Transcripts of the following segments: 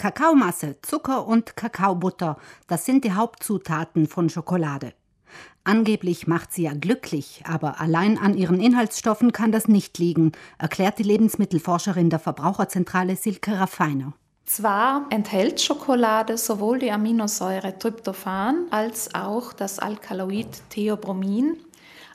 Kakaomasse, Zucker und Kakaobutter, das sind die Hauptzutaten von Schokolade. Angeblich macht sie ja glücklich, aber allein an ihren Inhaltsstoffen kann das nicht liegen, erklärt die Lebensmittelforscherin der Verbraucherzentrale Silke Raffiner. Zwar enthält Schokolade sowohl die Aminosäure Tryptophan als auch das Alkaloid Theobromin,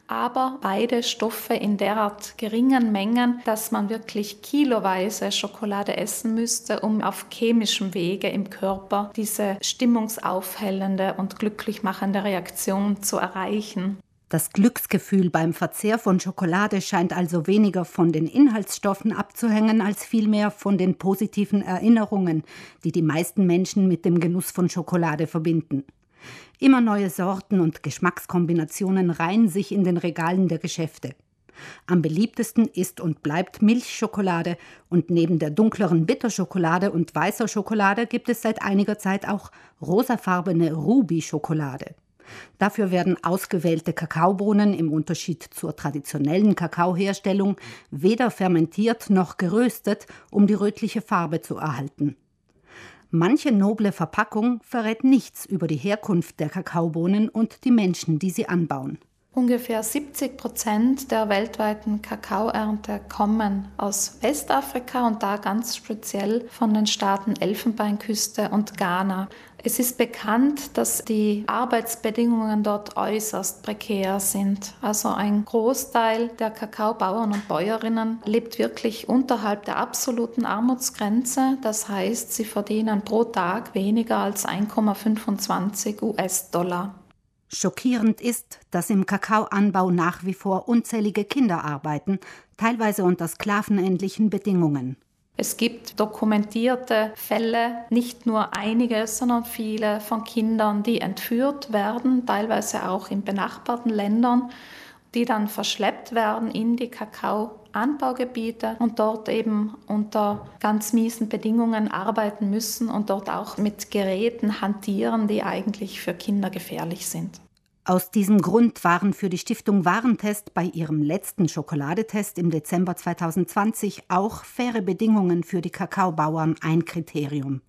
aber beide Stoffe in derart geringen Mengen, dass man wirklich kiloweise Schokolade essen müsste, um auf chemischem Wege im Körper diese stimmungsaufhellende und glücklich machende Reaktion zu erreichen. Das Glücksgefühl beim Verzehr von Schokolade scheint also weniger von den Inhaltsstoffen abzuhängen, als vielmehr von den positiven Erinnerungen, die die meisten Menschen mit dem Genuss von Schokolade verbinden. Immer neue Sorten und Geschmackskombinationen reihen sich in den Regalen der Geschäfte. Am beliebtesten ist und bleibt Milchschokolade und neben der dunkleren Bitterschokolade und weißer Schokolade gibt es seit einiger Zeit auch rosafarbene Ruby-Schokolade. Dafür werden ausgewählte Kakaobohnen im Unterschied zur traditionellen Kakaoherstellung weder fermentiert noch geröstet, um die rötliche Farbe zu erhalten. Manche noble Verpackung verrät nichts über die Herkunft der Kakaobohnen und die Menschen, die sie anbauen. Ungefähr 70 Prozent der weltweiten Kakaoernte kommen aus Westafrika und da ganz speziell von den Staaten Elfenbeinküste und Ghana. Es ist bekannt, dass die Arbeitsbedingungen dort äußerst prekär sind. Also ein Großteil der Kakaobauern und Bäuerinnen lebt wirklich unterhalb der absoluten Armutsgrenze. Das heißt, sie verdienen pro Tag weniger als 1,25 US-Dollar. Schockierend ist, dass im Kakaoanbau nach wie vor unzählige Kinder arbeiten, teilweise unter sklavenähnlichen Bedingungen. Es gibt dokumentierte Fälle, nicht nur einige, sondern viele von Kindern, die entführt werden, teilweise auch in benachbarten Ländern, die dann verschleppt werden in die Kakaoanbaugebiete und dort eben unter ganz miesen Bedingungen arbeiten müssen und dort auch mit Geräten hantieren, die eigentlich für Kinder gefährlich sind. Aus diesem Grund waren für die Stiftung Warentest bei ihrem letzten Schokoladetest im Dezember 2020 auch faire Bedingungen für die Kakaobauern ein Kriterium.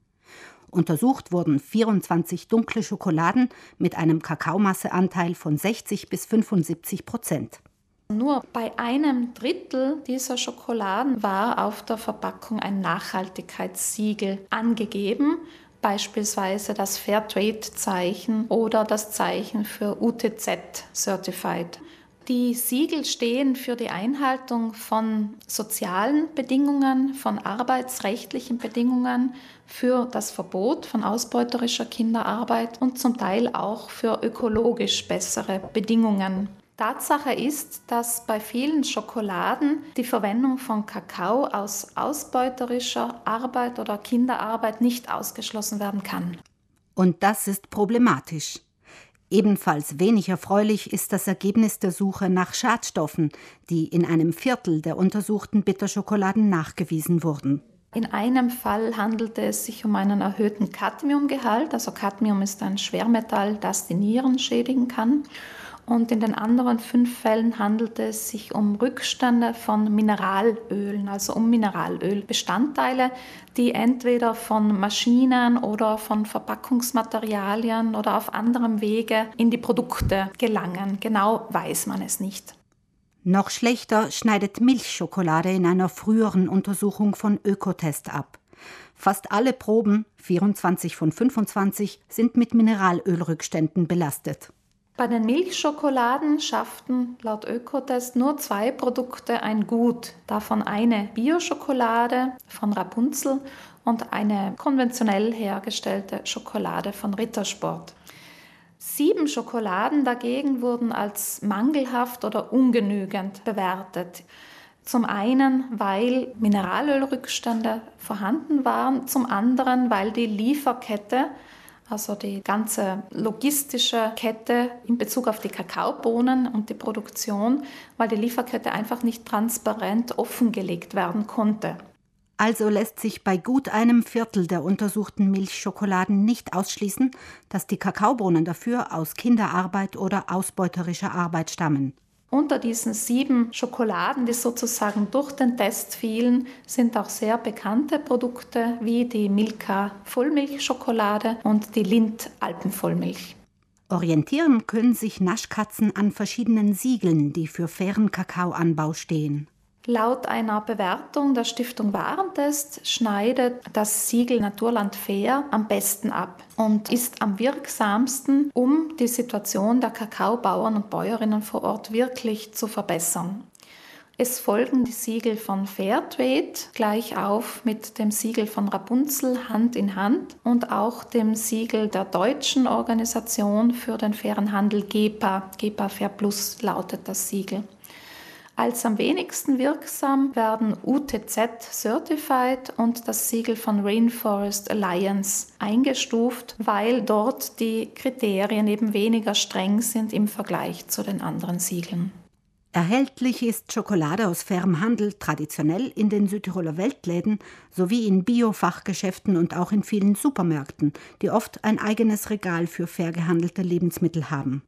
Untersucht wurden 24 dunkle Schokoladen mit einem Kakaomasseanteil von 60 bis 75 Prozent. Nur bei einem Drittel dieser Schokoladen war auf der Verpackung ein Nachhaltigkeitssiegel angegeben beispielsweise das Fairtrade-Zeichen oder das Zeichen für UTZ Certified. Die Siegel stehen für die Einhaltung von sozialen Bedingungen, von arbeitsrechtlichen Bedingungen, für das Verbot von ausbeuterischer Kinderarbeit und zum Teil auch für ökologisch bessere Bedingungen. Tatsache ist, dass bei vielen Schokoladen die Verwendung von Kakao aus ausbeuterischer Arbeit oder Kinderarbeit nicht ausgeschlossen werden kann. Und das ist problematisch. Ebenfalls wenig erfreulich ist das Ergebnis der Suche nach Schadstoffen, die in einem Viertel der untersuchten Bitterschokoladen nachgewiesen wurden. In einem Fall handelte es sich um einen erhöhten Cadmiumgehalt. Also Cadmium ist ein Schwermetall, das die Nieren schädigen kann. Und in den anderen fünf Fällen handelte es sich um Rückstände von Mineralölen, also um Mineralölbestandteile, die entweder von Maschinen oder von Verpackungsmaterialien oder auf anderem Wege in die Produkte gelangen. Genau weiß man es nicht. Noch schlechter schneidet Milchschokolade in einer früheren Untersuchung von Ökotest ab. Fast alle Proben, 24 von 25, sind mit Mineralölrückständen belastet. Bei den Milchschokoladen schafften laut Ökotest nur zwei Produkte ein Gut, davon eine Bio-Schokolade von Rapunzel und eine konventionell hergestellte Schokolade von Rittersport. Sieben Schokoladen dagegen wurden als mangelhaft oder ungenügend bewertet. Zum einen, weil Mineralölrückstände vorhanden waren, zum anderen, weil die Lieferkette also die ganze logistische Kette in Bezug auf die Kakaobohnen und die Produktion, weil die Lieferkette einfach nicht transparent offengelegt werden konnte. Also lässt sich bei gut einem Viertel der untersuchten Milchschokoladen nicht ausschließen, dass die Kakaobohnen dafür aus Kinderarbeit oder ausbeuterischer Arbeit stammen. Unter diesen sieben Schokoladen, die sozusagen durch den Test fielen, sind auch sehr bekannte Produkte wie die Milka Vollmilchschokolade und die Lind Alpenvollmilch. Orientieren können sich Naschkatzen an verschiedenen Siegeln, die für fairen Kakaoanbau stehen. Laut einer Bewertung der Stiftung Warentest schneidet das Siegel Naturland Fair am besten ab und ist am wirksamsten, um die Situation der Kakaobauern und Bäuerinnen vor Ort wirklich zu verbessern. Es folgen die Siegel von Fairtrade gleich auf mit dem Siegel von Rapunzel Hand in Hand und auch dem Siegel der deutschen Organisation für den fairen Handel GEPA. GEPA Fair Plus lautet das Siegel. Als am wenigsten wirksam werden UTZ Certified und das Siegel von Rainforest Alliance eingestuft, weil dort die Kriterien eben weniger streng sind im Vergleich zu den anderen Siegeln. Erhältlich ist Schokolade aus fairem Handel traditionell in den Südtiroler Weltläden sowie in Biofachgeschäften und auch in vielen Supermärkten, die oft ein eigenes Regal für fair gehandelte Lebensmittel haben.